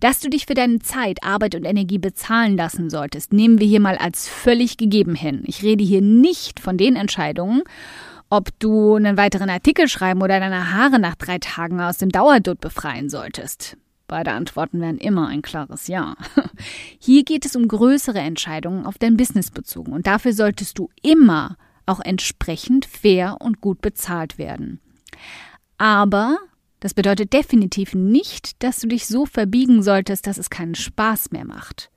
Dass du dich für deine Zeit, Arbeit und Energie bezahlen lassen solltest, nehmen wir hier mal als völlig gegeben hin. Ich rede hier nicht von den Entscheidungen, ob du einen weiteren Artikel schreiben oder deine Haare nach drei Tagen aus dem Dauerdutt befreien solltest. Beide Antworten wären immer ein klares Ja. Hier geht es um größere Entscheidungen auf dein Business bezogen und dafür solltest du immer auch entsprechend fair und gut bezahlt werden. Aber das bedeutet definitiv nicht, dass du dich so verbiegen solltest, dass es keinen Spaß mehr macht.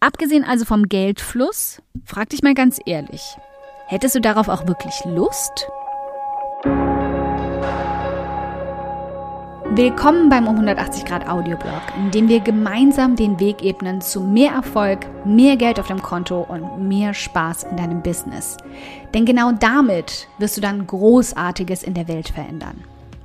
Abgesehen also vom Geldfluss, frag dich mal ganz ehrlich, hättest du darauf auch wirklich Lust? Willkommen beim um 180 Grad Audioblog, in dem wir gemeinsam den Weg ebnen zu mehr Erfolg, mehr Geld auf dem Konto und mehr Spaß in deinem Business. Denn genau damit wirst du dann Großartiges in der Welt verändern.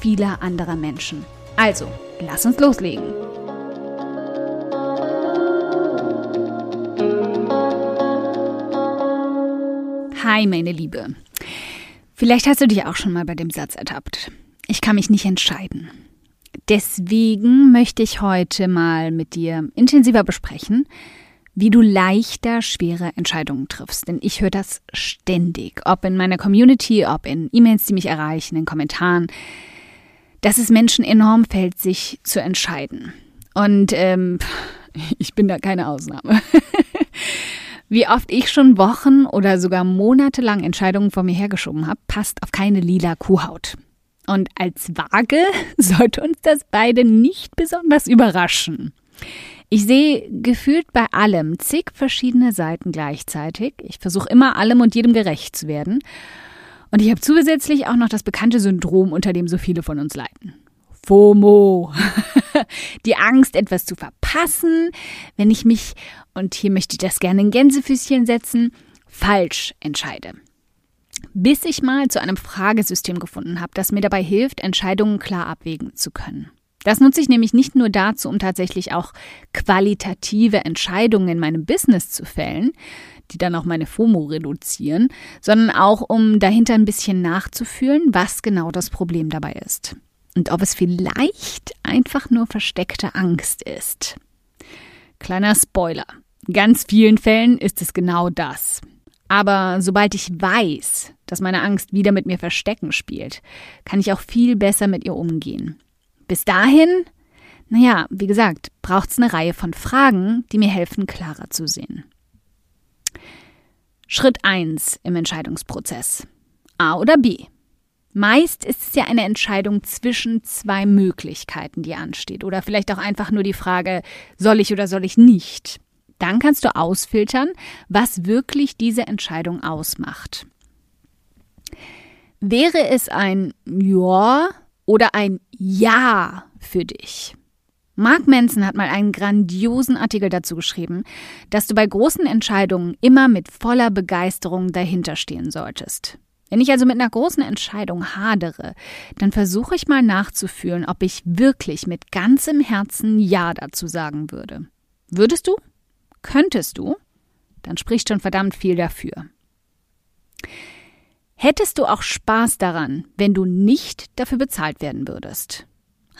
vieler anderer Menschen. Also, lass uns loslegen. Hi, meine Liebe. Vielleicht hast du dich auch schon mal bei dem Satz ertappt. Ich kann mich nicht entscheiden. Deswegen möchte ich heute mal mit dir intensiver besprechen, wie du leichter schwere Entscheidungen triffst. Denn ich höre das ständig, ob in meiner Community, ob in E-Mails, die mich erreichen, in Kommentaren, dass es Menschen enorm fällt, sich zu entscheiden. Und ähm, ich bin da keine Ausnahme. Wie oft ich schon Wochen oder sogar monatelang Entscheidungen vor mir hergeschoben habe, passt auf keine lila Kuhhaut. Und als Waage sollte uns das beide nicht besonders überraschen. Ich sehe gefühlt bei allem zig verschiedene Seiten gleichzeitig. Ich versuche immer allem und jedem gerecht zu werden. Und ich habe zusätzlich auch noch das bekannte Syndrom, unter dem so viele von uns leiden. FOMO. Die Angst, etwas zu verpassen, wenn ich mich, und hier möchte ich das gerne in Gänsefüßchen setzen, falsch entscheide. Bis ich mal zu einem Fragesystem gefunden habe, das mir dabei hilft, Entscheidungen klar abwägen zu können. Das nutze ich nämlich nicht nur dazu, um tatsächlich auch qualitative Entscheidungen in meinem Business zu fällen, die dann auch meine FOMO reduzieren, sondern auch, um dahinter ein bisschen nachzufühlen, was genau das Problem dabei ist und ob es vielleicht einfach nur versteckte Angst ist. Kleiner Spoiler. In ganz vielen Fällen ist es genau das. Aber sobald ich weiß, dass meine Angst wieder mit mir Verstecken spielt, kann ich auch viel besser mit ihr umgehen. Bis dahin, naja, wie gesagt, braucht es eine Reihe von Fragen, die mir helfen, klarer zu sehen. Schritt 1 im Entscheidungsprozess. A oder B? Meist ist es ja eine Entscheidung zwischen zwei Möglichkeiten, die ansteht. Oder vielleicht auch einfach nur die Frage, soll ich oder soll ich nicht? Dann kannst du ausfiltern, was wirklich diese Entscheidung ausmacht. Wäre es ein Ja oder ein Ja für dich? Mark Manson hat mal einen grandiosen Artikel dazu geschrieben, dass du bei großen Entscheidungen immer mit voller Begeisterung dahinterstehen solltest. Wenn ich also mit einer großen Entscheidung hadere, dann versuche ich mal nachzufühlen, ob ich wirklich mit ganzem Herzen Ja dazu sagen würde. Würdest du? Könntest du? Dann spricht schon verdammt viel dafür. Hättest du auch Spaß daran, wenn du nicht dafür bezahlt werden würdest?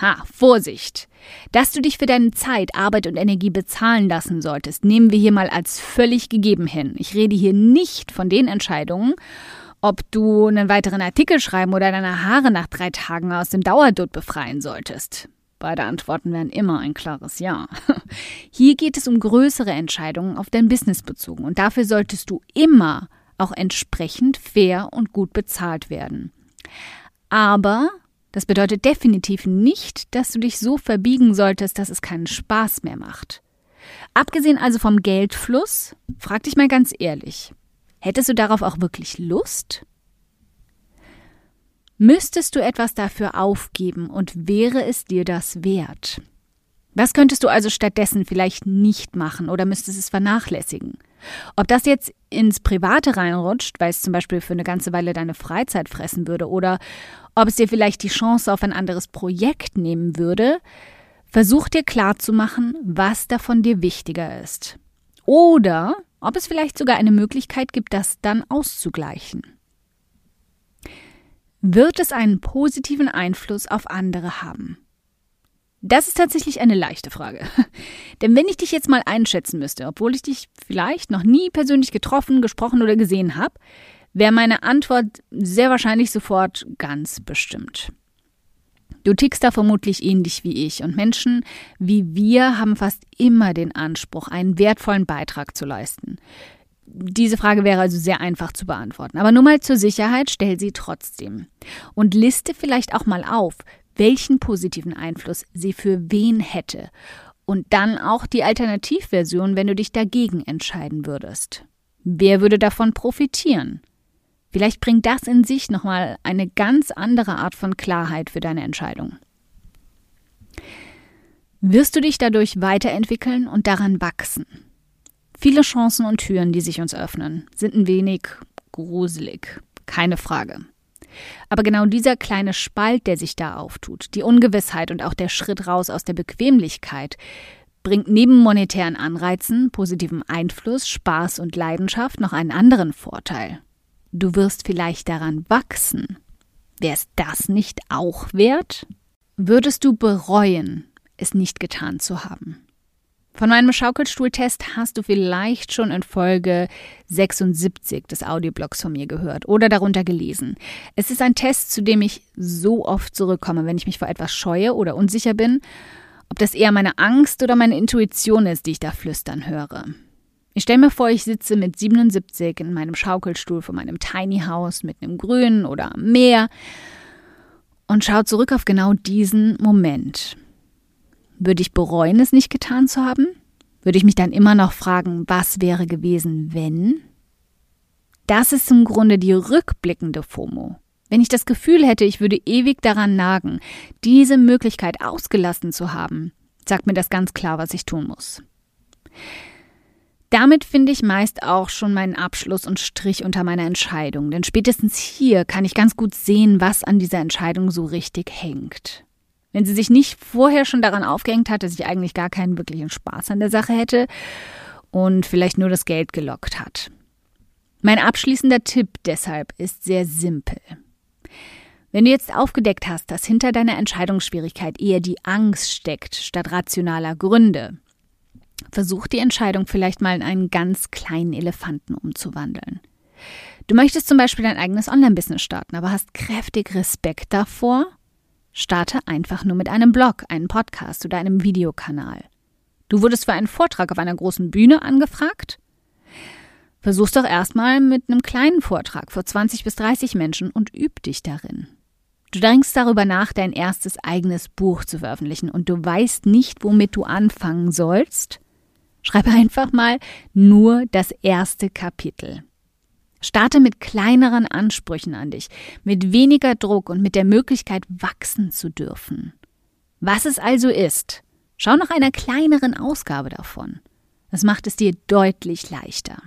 Ha, Vorsicht! Dass du dich für deine Zeit, Arbeit und Energie bezahlen lassen solltest, nehmen wir hier mal als völlig gegeben hin. Ich rede hier nicht von den Entscheidungen, ob du einen weiteren Artikel schreiben oder deine Haare nach drei Tagen aus dem Dauerdutt befreien solltest. Beide Antworten wären immer ein klares Ja. Hier geht es um größere Entscheidungen auf dein Business bezogen und dafür solltest du immer auch entsprechend fair und gut bezahlt werden. Aber das bedeutet definitiv nicht, dass du dich so verbiegen solltest, dass es keinen Spaß mehr macht. Abgesehen also vom Geldfluss, frag dich mal ganz ehrlich, Hättest du darauf auch wirklich Lust? Müsstest du etwas dafür aufgeben und wäre es dir das wert? Was könntest du also stattdessen vielleicht nicht machen oder müsstest es vernachlässigen? Ob das jetzt ins Private reinrutscht, weil es zum Beispiel für eine ganze Weile deine Freizeit fressen würde, oder ob es dir vielleicht die Chance auf ein anderes Projekt nehmen würde, versuch dir klarzumachen, was davon dir wichtiger ist. Oder ob es vielleicht sogar eine Möglichkeit gibt, das dann auszugleichen. Wird es einen positiven Einfluss auf andere haben? Das ist tatsächlich eine leichte Frage. Denn wenn ich dich jetzt mal einschätzen müsste, obwohl ich dich vielleicht noch nie persönlich getroffen, gesprochen oder gesehen habe, wäre meine Antwort sehr wahrscheinlich sofort ganz bestimmt. Du tickst da vermutlich ähnlich wie ich und Menschen wie wir haben fast immer den Anspruch, einen wertvollen Beitrag zu leisten. Diese Frage wäre also sehr einfach zu beantworten. Aber nur mal zur Sicherheit, stell sie trotzdem. Und liste vielleicht auch mal auf, welchen positiven Einfluss sie für wen hätte. Und dann auch die Alternativversion, wenn du dich dagegen entscheiden würdest. Wer würde davon profitieren? Vielleicht bringt das in sich nochmal eine ganz andere Art von Klarheit für deine Entscheidung. Wirst du dich dadurch weiterentwickeln und daran wachsen? Viele Chancen und Türen, die sich uns öffnen, sind ein wenig gruselig, keine Frage. Aber genau dieser kleine Spalt, der sich da auftut, die Ungewissheit und auch der Schritt raus aus der Bequemlichkeit, bringt neben monetären Anreizen, positivem Einfluss, Spaß und Leidenschaft noch einen anderen Vorteil. Du wirst vielleicht daran wachsen. Wäre es das nicht auch wert? Würdest du bereuen, es nicht getan zu haben? Von meinem Schaukelstuhltest hast du vielleicht schon in Folge 76 des Audioblogs von mir gehört oder darunter gelesen. Es ist ein Test, zu dem ich so oft zurückkomme, wenn ich mich vor etwas scheue oder unsicher bin, ob das eher meine Angst oder meine Intuition ist, die ich da flüstern höre. Ich stelle mir vor, ich sitze mit 77 in meinem Schaukelstuhl vor meinem Tiny House mit einem Grün oder am Meer und schaue zurück auf genau diesen Moment. Würde ich bereuen, es nicht getan zu haben? Würde ich mich dann immer noch fragen, was wäre gewesen, wenn? Das ist im Grunde die rückblickende FOMO. Wenn ich das Gefühl hätte, ich würde ewig daran nagen, diese Möglichkeit ausgelassen zu haben, sagt mir das ganz klar, was ich tun muss. Damit finde ich meist auch schon meinen Abschluss und Strich unter meiner Entscheidung, denn spätestens hier kann ich ganz gut sehen, was an dieser Entscheidung so richtig hängt. Wenn sie sich nicht vorher schon daran aufgehängt hat, dass ich eigentlich gar keinen wirklichen Spaß an der Sache hätte und vielleicht nur das Geld gelockt hat. Mein abschließender Tipp deshalb ist sehr simpel. Wenn du jetzt aufgedeckt hast, dass hinter deiner Entscheidungsschwierigkeit eher die Angst steckt statt rationaler Gründe, versuch die Entscheidung vielleicht mal in einen ganz kleinen Elefanten umzuwandeln. Du möchtest zum Beispiel dein eigenes Online-Business starten, aber hast kräftig Respekt davor? Starte einfach nur mit einem Blog, einem Podcast oder einem Videokanal. Du wurdest für einen Vortrag auf einer großen Bühne angefragt? Versuch's doch erstmal mit einem kleinen Vortrag vor 20 bis 30 Menschen und üb dich darin. Du denkst darüber nach, dein erstes eigenes Buch zu veröffentlichen und du weißt nicht, womit du anfangen sollst? Schreib einfach mal nur das erste Kapitel. Starte mit kleineren Ansprüchen an dich, mit weniger Druck und mit der Möglichkeit, wachsen zu dürfen. Was es also ist, schau nach einer kleineren Ausgabe davon. Das macht es dir deutlich leichter.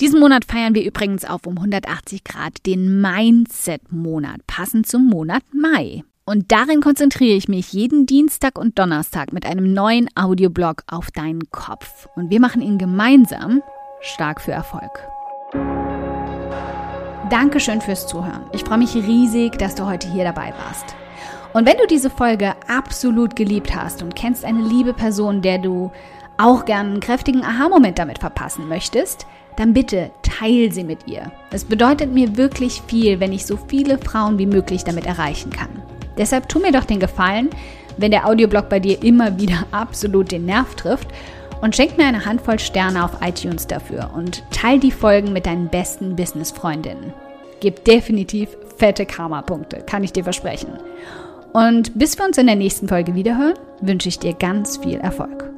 Diesen Monat feiern wir übrigens auf um 180 Grad den Mindset-Monat, passend zum Monat Mai. Und darin konzentriere ich mich jeden Dienstag und Donnerstag mit einem neuen Audioblog auf deinen Kopf. Und wir machen ihn gemeinsam stark für Erfolg. Dankeschön fürs Zuhören. Ich freue mich riesig, dass du heute hier dabei warst. Und wenn du diese Folge absolut geliebt hast und kennst eine liebe Person, der du auch gern einen kräftigen Aha-Moment damit verpassen möchtest, dann bitte teil sie mit ihr. Es bedeutet mir wirklich viel, wenn ich so viele Frauen wie möglich damit erreichen kann. Deshalb tu mir doch den Gefallen, wenn der Audioblog bei dir immer wieder absolut den Nerv trifft und schenk mir eine Handvoll Sterne auf iTunes dafür und teil die Folgen mit deinen besten Business-Freundinnen. Gib definitiv fette Karma-Punkte, kann ich dir versprechen. Und bis wir uns in der nächsten Folge wiederhören, wünsche ich dir ganz viel Erfolg.